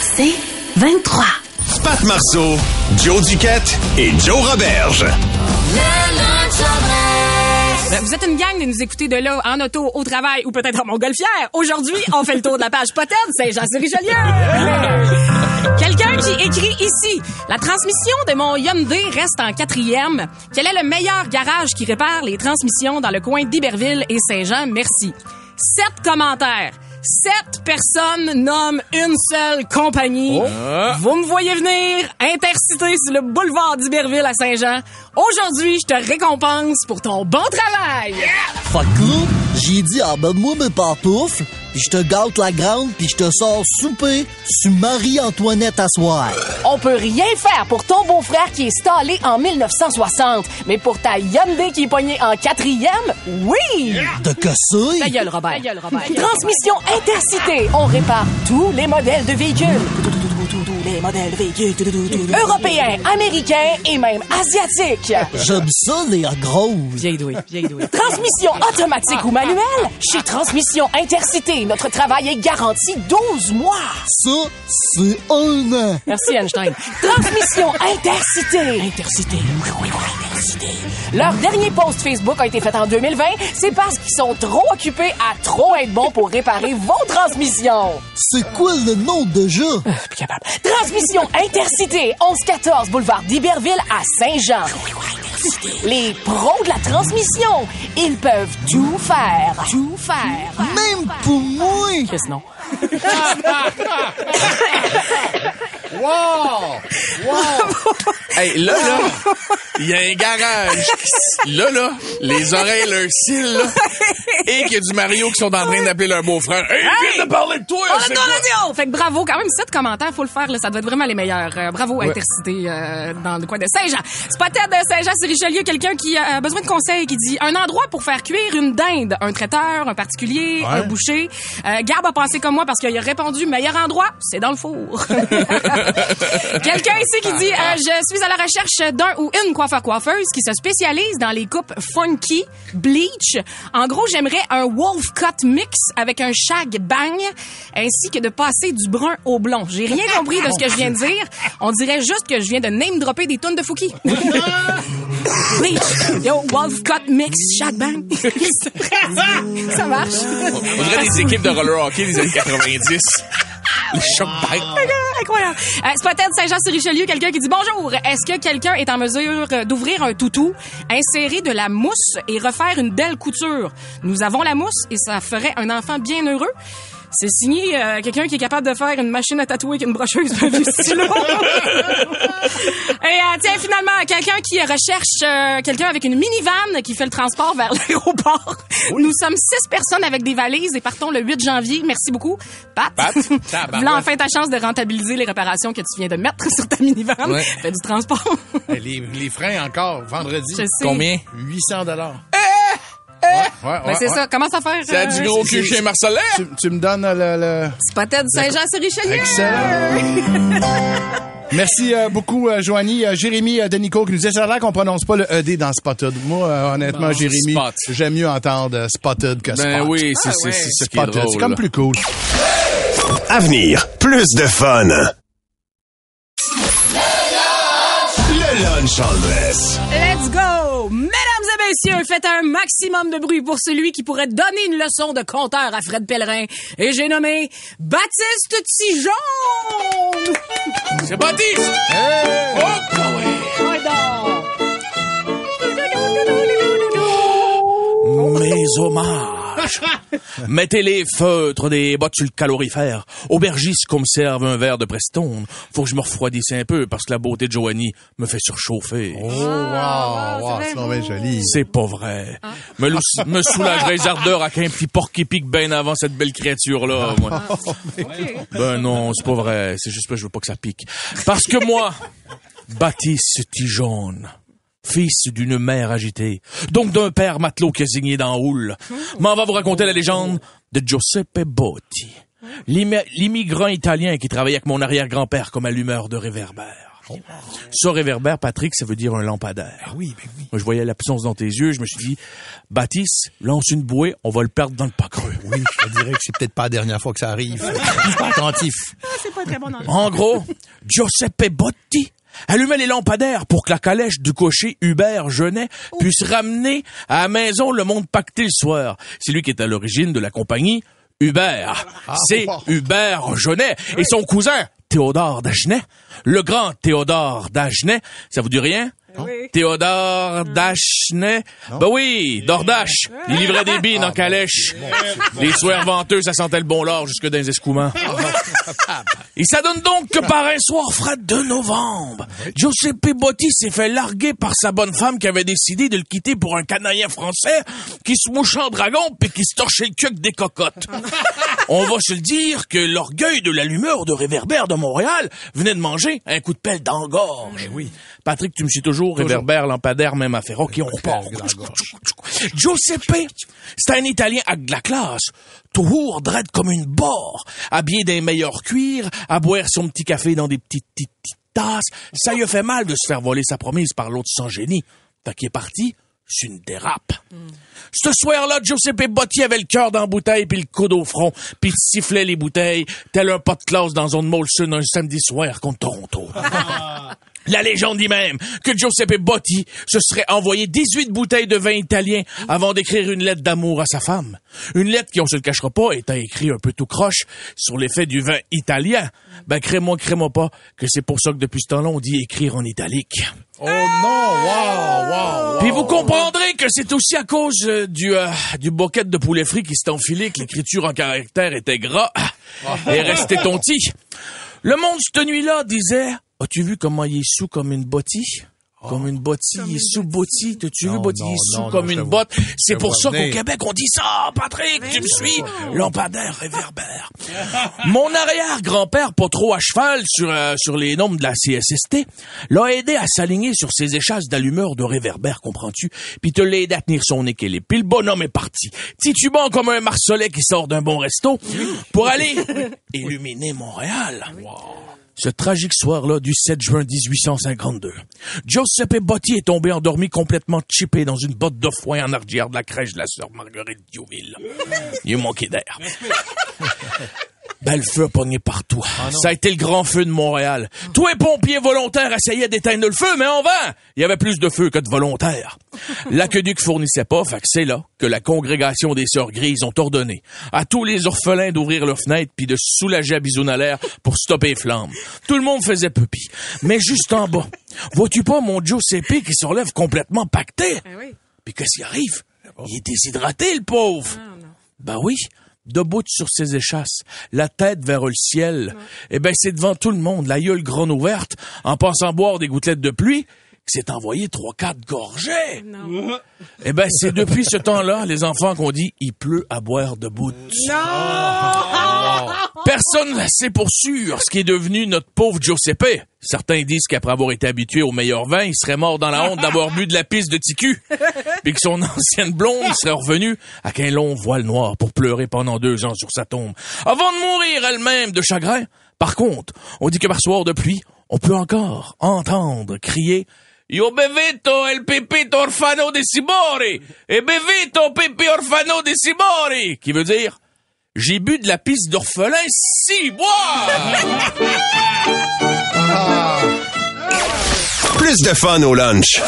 C'est 23. Pat Marceau, Joe Duquette et Joe Roberge. Ben, vous êtes une gang de nous écouter de là, en auto, au travail ou peut-être en montgolfière. Aujourd'hui, on fait le tour de la page potette Saint-Jean-sur-Richelieu. Quelqu'un qui écrit ici. La transmission de mon Hyundai reste en quatrième. Quel est le meilleur garage qui répare les transmissions dans le coin d'Iberville et Saint-Jean? Merci. Sept commentaires. Sept personnes nomment une seule compagnie. Vous me voyez venir, intercité sur le boulevard d'Iberville à Saint-Jean. Aujourd'hui, je te récompense pour ton bon travail. Là, j'ai dit, ah ben moi mes pantoufles, puis je te gâte la grande, puis je te sors souper sur Marie-Antoinette à soir. On peut rien faire pour ton beau-frère qui est stallé en 1960, mais pour ta Hyundai qui est pognée en quatrième, oui! De que? Ta gueule, Robert. Ta gueule, Robert. Transmission Intercité. On répare tous les modèles de véhicules. Les modèles véhicules. Européens, américains et même asiatiques. J'aime ça, les grosses. Vieille douille, vieille douille. Transmission automatique ou manuelle? Chez Transmission Intercité, notre travail est garanti 12 mois. Ça, c'est un an. Merci Einstein. Transmission Intercité. Intercité. Leur dernier post Facebook a été fait en 2020. C'est parce qu'ils sont trop occupés à trop être bons pour réparer vos transmissions. C'est quoi le nom déjà? Plus capable. Transmission Intercité, 1114 boulevard d'Iberville à Saint-Jean. Les pros de la transmission, ils peuvent tout faire. Tout faire. Même pour moi. Chris, non? Wow! Wow! hey, là, là, il y a un garage. Là, là, les oreilles, leur cils, là. Et qu'il y a du Mario qui sont en train d'appeler leur beau-frère. Hey, il vient de parler de toi! On est radio! Fait que bravo, quand même, sept commentaires, faut le faire, là, ça doit être vraiment les meilleurs. Euh, bravo, Intercité, euh, dans le coin de Saint-Jean. Spotted de Saint-Jean, c'est Richelieu, quelqu'un qui a besoin de conseils, qui dit un endroit pour faire cuire une dinde, un traiteur, un particulier, un boucher. Euh, Gab a pensé comme moi parce qu'il a répondu meilleur endroit, c'est dans le four. quelqu'un ici qui dit euh, je suis à la recherche d'un ou une coiffeur-coiffeuse qui se spécialise dans les coupes funky, bleach. En gros, j'aimerais un wolf cut mix avec un shag bang ainsi que de passer du brun au blond. J'ai rien compris de ce que je viens de dire. On dirait juste que je viens de name dropper des tonnes de Fouki. bleach. Yo, wolf cut mix, shag bang. Ça marche. On dirait des équipes de roller hockey des années 90. Incroyable. Euh, Spotted Saint-Jean-sur-Richelieu, quelqu'un qui dit bonjour. Est-ce que quelqu'un est en mesure euh, d'ouvrir un toutou, insérer de la mousse et refaire une belle couture? Nous avons la mousse et ça ferait un enfant bien heureux. C'est signé euh, quelqu'un qui est capable de faire une machine à tatouer avec une brocheuse de vieux stylo. Et euh, tiens, finalement, quelqu'un qui recherche euh, quelqu'un avec une minivan qui fait le transport vers l'aéroport. Nous sommes six personnes avec des valises et partons le 8 janvier. Merci beaucoup. Pat, Pat, voilà enfin ta chance de rentabiliser les réparations que tu viens de mettre sur ta minivan. Ouais. Fais du transport. Hey, Les, les freins encore, vendredi. Je sais. Combien? 800 dollars. Ouais, ouais, Ben, c'est ouais. ça. Commence à faire... C'est du gros cul chez Marcelin? Tu, tu me donnes euh, le... le... Spotted Saint-Jean-sur-Richelieu. Excellent. Merci euh, beaucoup, euh, Joanie. Euh, Jérémy euh, Denico qui nous disait ça a l'air qu'on prononce pas le ED dans Spotted. Moi, euh, honnêtement, Jérémy, Spot. j'aime mieux entendre euh, Spotted que Spot. Ben oui, c'est c'est- c'est ça qui est Spotted, drôle. c'est comme là. plus cool. Avenir, plus de fun. Le lunch en dress. Let's go! Et messieurs, faites un maximum de bruit pour celui qui pourrait donner une leçon de compteur à Fred Pellerin. Et j'ai nommé Baptiste Tijon! C'est Baptiste! Oh, ah ouais. Donc. Mes hommages. Mettez les feutres des bottes sur le calorifère. Aubergiste qu'on me serve un verre de Prestone. Faut que je me refroidisse un peu parce que la beauté de Joanie me fait surchauffer. Oh, wow, wow, c'est vraiment joli. C'est pas vrai. Me, lou- me soulagerais les ardeurs avec un petit porc épique bien avant cette belle créature-là, moi. Ben non, c'est pas vrai. C'est juste que je veux pas que ça pique. Parce que moi, Baptiste Tijon, fils d'une mère agitée, donc d'un père matelot qui a signé dans Houle, m'en va vous raconter la légende de Giuseppe Botti, l'immi- l'immigrant italien qui travaillait avec mon arrière-grand-père comme allumeur de réverbère. Ça, réverbère, Patrick, ça veut dire un lampadaire. Oui, ben oui. Moi, je voyais l'absence dans tes yeux, je me suis dit, Baptiste, lance une bouée, on va le perdre dans le pas creux. Oui, je te dirais que c'est peut-être pas la dernière fois que ça arrive. Je suis pas attentif. c'est pas très bon dans le En gros, Giuseppe Botti allumait les lampadaires pour que la calèche du cocher Hubert Genet puisse ramener à la maison le monde pacté le soir. C'est lui qui est à l'origine de la compagnie Hubert. C'est Hubert Genet et son cousin Théodore Dagenet, le grand Théodore Dagenet. Ça vous dit rien? Théodore Dachenet? Ben oui, Dordache. Il livrait des bines en calèche. Les soirs venteux, ça sentait le bon lard jusque dans les escouments. Et ça donne donc que par un soir frais de novembre, Giuseppe Botti s'est fait larguer par sa bonne femme qui avait décidé de le quitter pour un Canadien français qui se mouche en dragon puis qui se torchait le cul avec des cocottes. On va se le dire que l'orgueil de l'allumeur de réverbère de Montréal venait de manger un coup de pelle dans la gorge. oui. Patrick, tu me suis toujours, réverbère, lampadaire, même affaire. OK, on repart. Giuseppe, c'est un Italien avec de la classe. Toujours dread comme une barre. Habillé d'un meilleur cuir, à boire son petit café dans des petites, petites, petites tasses. Ça lui a fait mal de se faire voler sa promise par l'autre sans génie. Fait qu'il est parti c'est une dérape. Ce soir-là, Giuseppe Botti avait le cœur dans la bouteille puis le coude au front, puis il sifflait les bouteilles, tel un pas de classe dans zone Molson un samedi soir contre Toronto. La légende dit même que Giuseppe Botti se serait envoyé 18 bouteilles de vin italien avant d'écrire une lettre d'amour à sa femme. Une lettre qui, on se le cachera pas, étant écrit un peu tout croche sur l'effet du vin italien. Ben, crée-moi, crée-moi pas que c'est pour ça que depuis ce temps-là, on dit écrire en italique. Oh non, wow, wow, Puis vous comprendrez que c'est aussi à cause euh, du euh, du boquette de poulet frit qui s'est enfilé que l'écriture en caractère était gras et restait tonti. Le monde cette nuit-là disait As-tu vu comment il est sous comme une bottille? Comme une bottille, il est sous bottille. T'as-tu vu, bottille, il est sous non, comme non, une te botte? C'est pour ça qu'au. Québec, on dit ça, Patrick, tu me suis? Lampadaire, réverbère. Mon arrière-grand-père, pas trop à cheval sur, euh, sur les nombres de la CSST, l'a aidé à s'aligner sur ses échasses d'allumeur de réverbère, comprends-tu? Puis te l'a aidé à tenir son équilibre. Puis le bonhomme est parti, titubant comme un marcelet qui sort d'un bon resto, pour aller illuminer Montréal. Ce tragique soir-là du 7 juin 1852, Giuseppe Botti est tombé endormi complètement chippé dans une botte de foin en arrière de la crèche de la sœur Marguerite Diouville. Il a manqué d'air. Ben, le feu a pogné partout. Ça a été le grand feu de Montréal. Tous les pompiers volontaires essayaient d'éteindre le feu, mais en vain! Il y avait plus de feu que de volontaires. L'aqueduc fournissait pas, fait que c'est là que la congrégation des sœurs grises ont ordonné à tous les orphelins d'ouvrir leurs fenêtres puis de se soulager à bisous à l'air pour stopper les flammes. Tout le monde faisait pupille. Mais juste en bas, vois-tu pas mon Giuseppe qui se relève complètement pacté? Puis qu'est-ce qui arrive? Il est déshydraté, le pauvre. Ben oui, debout sur ses échasses, la tête vers le ciel. Eh ben, c'est devant tout le monde, la gueule grande ouverte, en pensant boire des gouttelettes de pluie, s'est envoyé trois, quatre gorgées. Eh ben, c'est depuis ce temps-là, les enfants qu'on dit, il pleut à boire debout. Personne ne sait pour sûr ce qui est devenu notre pauvre Giuseppe. Certains disent qu'après avoir été habitué au meilleur vin, il serait mort dans la honte d'avoir bu de la pisse de TQ. Puis que son ancienne blonde serait revenue avec un long voile noir pour pleurer pendant deux ans sur sa tombe. Avant de mourir elle-même de chagrin. Par contre, on dit que par soir de pluie, on peut encore entendre crier Io bevito el pipito orfano de Sibori e bevito pipi orfano de Sibori qui veut dire? J'ai bu de la pisse d'orphelin si boire. Plus de fun au lunch.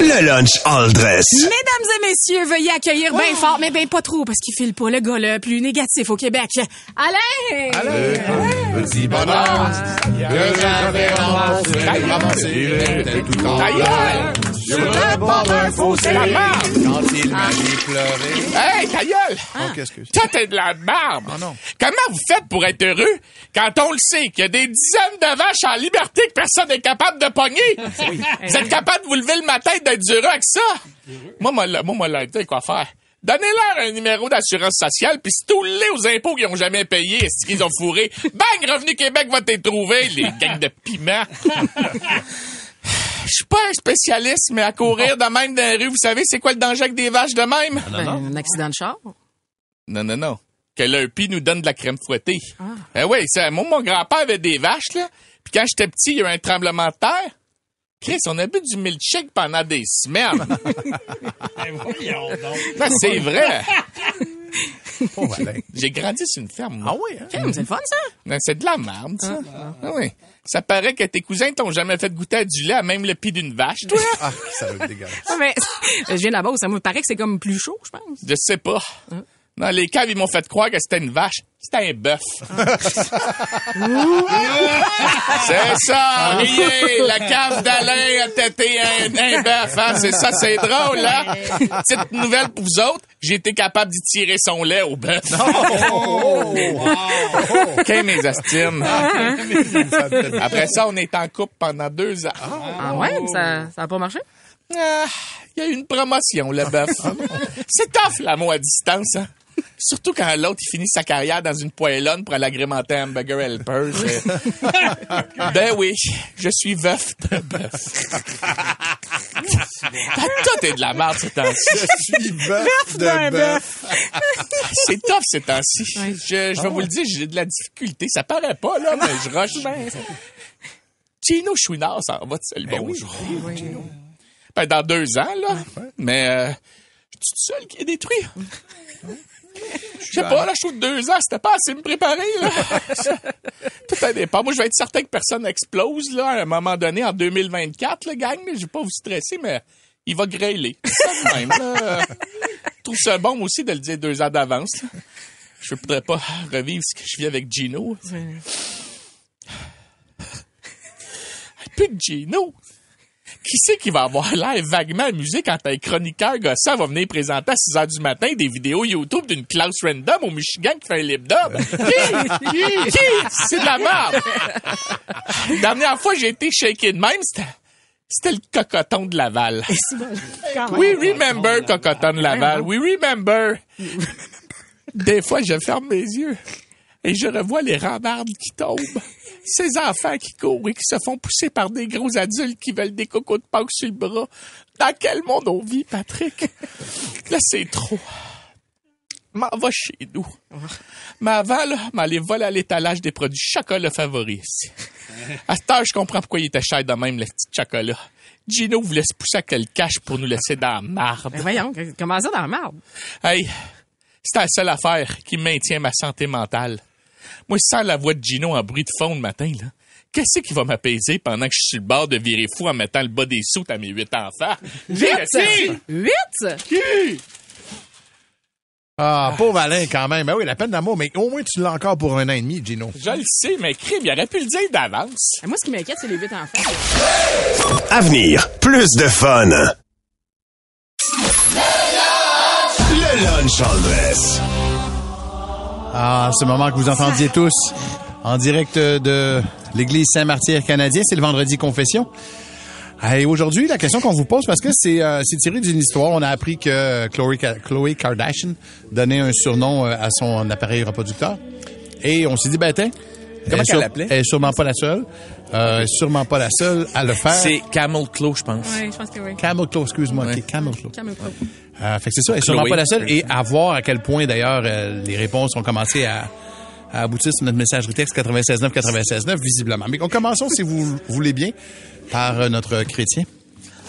Le lunch all dress. Mesdames et messieurs, veuillez accueillir bien fort, mais ben pas trop, parce qu'il file pas le gars le plus négatif au Québec. Alain! Petit bonhomme, que j'avais ramassé, ramassé, il était tout content. Sur le bord d'un fossé, la merde. quand il m'a vu pleurer. Hey, ta gueule! Oh, qu'est-ce que Toi, t'es de la merde! Ah non. Comment vous faites pour être heureux quand on le sait qu'il y a des dizaines de vaches en liberté que personne n'est capable de pogner? Vous êtes capable de vous lever le matin et d'être heureux avec ça? Moi, moi, là, moi, moi, là, tu sais quoi faire? Donnez-leur un numéro d'assurance sociale, puis tous les aux impôts qu'ils ont jamais payé, est-ce qu'ils ont fourré? Bang! Revenu Québec va t'être trouvé, les gangs de piment! Je suis pas un spécialiste, mais à courir de même dans la rue, vous savez, c'est quoi le danger avec des vaches de même? Ben, un accident de char? Non, non, non. Que leur pis nous donne de la crème fouettée. Eh oui, ça, moi, mon grand-père avait des vaches, là. Puis quand j'étais petit, il y a eu un tremblement de terre. Chris, on a bu du milkshake pendant des semaines. Ben, c'est vrai. Oh. J'ai grandi sur une ferme. moi. Ah oui, hein? Hum, c'est le fun, ça? Non, C'est de la merde, ça. Ah oui. Ça paraît que tes cousins t'ont jamais fait goûter à du lait à même le pied d'une vache, toi. Ah, ça va être dégueulasse. Ah, mais je viens là-bas, ça me paraît que c'est comme plus chaud, je pense. Je sais pas. Non, les caves, ils m'ont fait croire que c'était une vache. C'était un bœuf. c'est ça, riez. La cave d'Alain a tété un, un bœuf, hein. C'est ça, c'est drôle, hein. Petite nouvelle pour vous autres. J'ai été capable d'y tirer son lait au bœuf. OK, mes astines? Après ça, on est en couple pendant deux ans. Ah ouais? Ça, ça a pas marché? Ah, Il y a eu une promotion, le bœuf. C'est tough, l'amour à distance, hein? Surtout quand l'autre, il finit sa carrière dans une poêlonne pour l'agrémenter hamburger helper. ben oui, je suis veuf de bœuf. Tout est de la merde ces temps-ci. Je suis bœuf de bœuf. C'est tough ces temps-ci. Je, je vais vous le dire, j'ai de la difficulté. Ça paraît pas, là, mais je rush. Gino Chouinard s'en va de seul bonjour. Ben, dans deux ans, là. Mais, euh, je suis tout seul qui est détruit. Je sais pas, la show de deux ans, c'était pas assez me préparer, là. Tout dépend. Moi, je vais être certain que personne explose, là, à un moment donné, en 2024, le gang. là. Je vais pas vous stresser, mais il va grêler. Ça de même, là. Je trouve ça bon, aussi, de le dire deux ans d'avance, là. Je voudrais pas revivre ce que je vis avec Gino. Puis Gino, qui c'est qui va avoir l'air vaguement amusé quand un chroniqueur gossant va venir présenter à 6 heures du matin des vidéos YouTube d'une classe random au Michigan qui fait un lip dub? Qui? Qui? Qui? C'est de la merde! La dernière fois j'ai été shaké de même, c'était... C'était le cocoton de Laval. We remember cocoton de Laval. We remember. Des fois, je ferme mes yeux et je revois les rambardes qui tombent. Ces enfants qui courent et qui se font pousser par des gros adultes qui veulent des cocos de Pâques sur le bras. Dans quel monde on vit, Patrick? Là, c'est trop. M'en va chez nous. Mais avant, là, m'aller voler à l'étalage des produits chocolat favoris ici. À cette heure, je comprends pourquoi il était cher de même, le petit chocolat. Gino voulait se pousser à quel cache pour nous laisser dans la marde. Ben voyons, comment ça dans la merde? Hey, c'est la seule affaire qui maintient ma santé mentale. Moi, sans la voix de Gino en bruit de fond le matin, là, qu'est-ce qui va m'apaiser pendant que je suis sur le bord de virer fou en mettant le bas des soutes à mes huit enfants? Que Huit? c'est? Ah, pauvre Alain, quand même. Ben oui, la peine d'amour, mais au moins, tu l'as encore pour un an et demi, Gino. Je le sais, mais crime, il aurait pu le dire d'avance. Ben, Moi, ce qui m'inquiète, c'est les huit enfants. Avenir, plus de fun. Le lunch en dress. Ah, ce moment que vous entendiez tous en direct de l'église Saint-Martyr canadien, c'est le vendredi confession. Et aujourd'hui, la question qu'on vous pose, parce que c'est euh, tiré d'une histoire, on a appris que Khloé Kardashian donnait un surnom euh, à son appareil reproducteur. Et on s'est dit, ben tiens, Comment elle l'appelait? Elle est sûrement pas la seule. Euh, sûrement pas la seule à le faire. C'est Camel Claw, je pense. Oui, je pense que oui. Camel Claw, excuse-moi. Ouais. Camel Claw. Calme toi. Euh, fait que c'est ça, elle est sûrement Chloé. pas la seule. Et à voir à quel point, d'ailleurs, euh, les réponses ont commencé à, à aboutir sur notre messagerie texte 96.9, 96.9, visiblement. Mais on commençons, si vous voulez bien, par notre chrétien.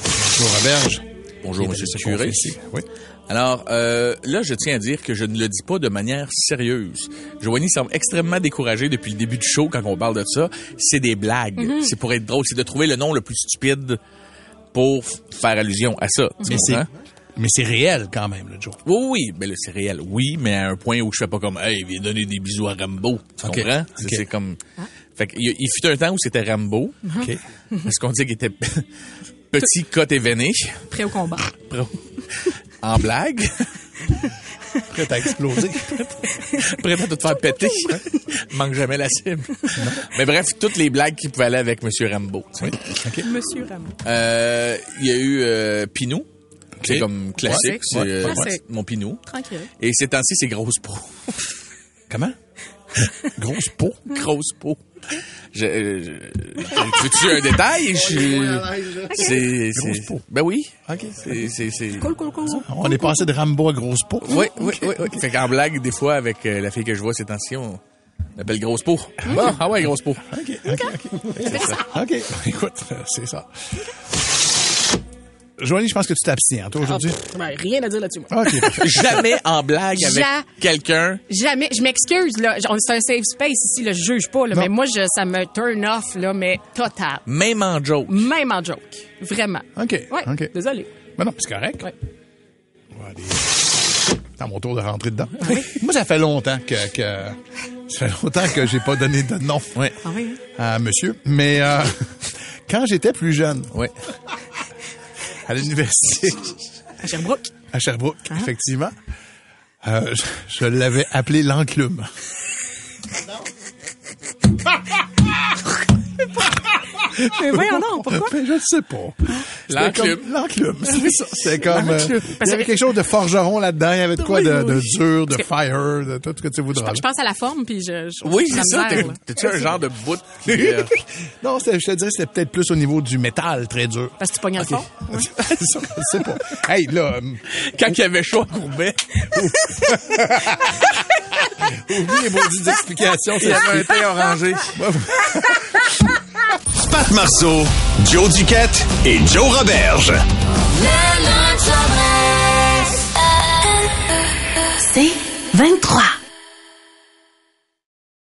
Bonjour, Roberge. Bonjour, monsieur le curé. Oui. Alors, euh, là, je tiens à dire que je ne le dis pas de manière sérieuse. Giovanni semble extrêmement découragé depuis le début du show quand on parle de ça. C'est des blagues. C'est pour être drôle. C'est de trouver le nom le plus stupide pour faire allusion à ça. Mais c'est, mais réel quand même, le Joe. Oui, oui, là, c'est réel. Oui, mais à un point où je fais pas comme, hey, viens donner des bisous à Rambo. Tu comprends? C'est- comme, fait qu'il y a- il fut un temps où c'était Rambo. OK. Parce qu'on dit qu'il était petit, cote et veiné. Prêt au combat. En blague? Prêt à exploser. Prêt à tout faire péter. Manque jamais la cible. Mais bref, toutes les blagues qui pouvaient aller avec Monsieur Rambo. tu sais. Monsieur Ramon. Euh, Il y a eu euh, Pinou. C'est comme classique. Ouais. c'est, euh, mon Pinou. Tranquille. Et ces temps-ci, c'est grosse peau. Comment? Grosse peau? grosse peau. Je, euh, je- veux-tu un détail? Je- c'est, Grosse c'est- peau. Ben oui. OK. C'est, c'est, c'est... Cool, cool, cool. On est passé de Rambo à grosse peau. Oui, oui, oui, oui. Fait qu'en blague, des fois, avec euh, la fille que je vois ces temps-ci, on l'appelle grosse peau. Bon, ah ouais, grosse peau. OK, OK, OK. OK. Écoute, c'est ça. Joanie, je pense que tu t'abstiens, toi, aujourd'hui? Ben, rien à dire là-dessus, moi. Jamais en blague avec Ja- quelqu'un. Jamais. Je m'excuse, là. On- C'est un safe space ici, là. Je juge pas, là. Non. Mais moi, je, ça me turn off, là, mais total. Même en joke. Même en joke. Vraiment. OK. Ouais. OK. Désolé. Ben non, c'est correct. Ouais. On va aller- C'est à mon tour de rentrer dedans. Moi, ça fait longtemps que, que ça fait longtemps que j'ai pas donné de nom Ouais. Ah oui? à monsieur. Mais euh, quand j'étais plus jeune, Ouais. À l'université À Sherbrooke. à Sherbrooke, effectivement, euh, je, je l'avais appelé l'enclume. Mais voyons donc, pourquoi? Je ne sais pas. L'enclume. L'enclume, c'est ça. C'est comme... euh, il y avait que- quelque chose de forgeron là-dedans. Il y avait de quoi Oui, de, oui. de dur, de fire, de tout ce que tu voudras. Je pense à la forme, puis je... je Oui, je c'est ça. T'es-tu un genre de bout qui, euh, non, je te dirais que c'était peut-être plus au niveau du métal, très dur. Parce que tu pognes le fond. ça, je sais pas. Hey, là, euh, quand il y avait chaud à Courbet, oublie les maudites explications. il y ça avait un thé orangé. Pat Marceau, Joe Duquette et Joe Roberge. C'est 23.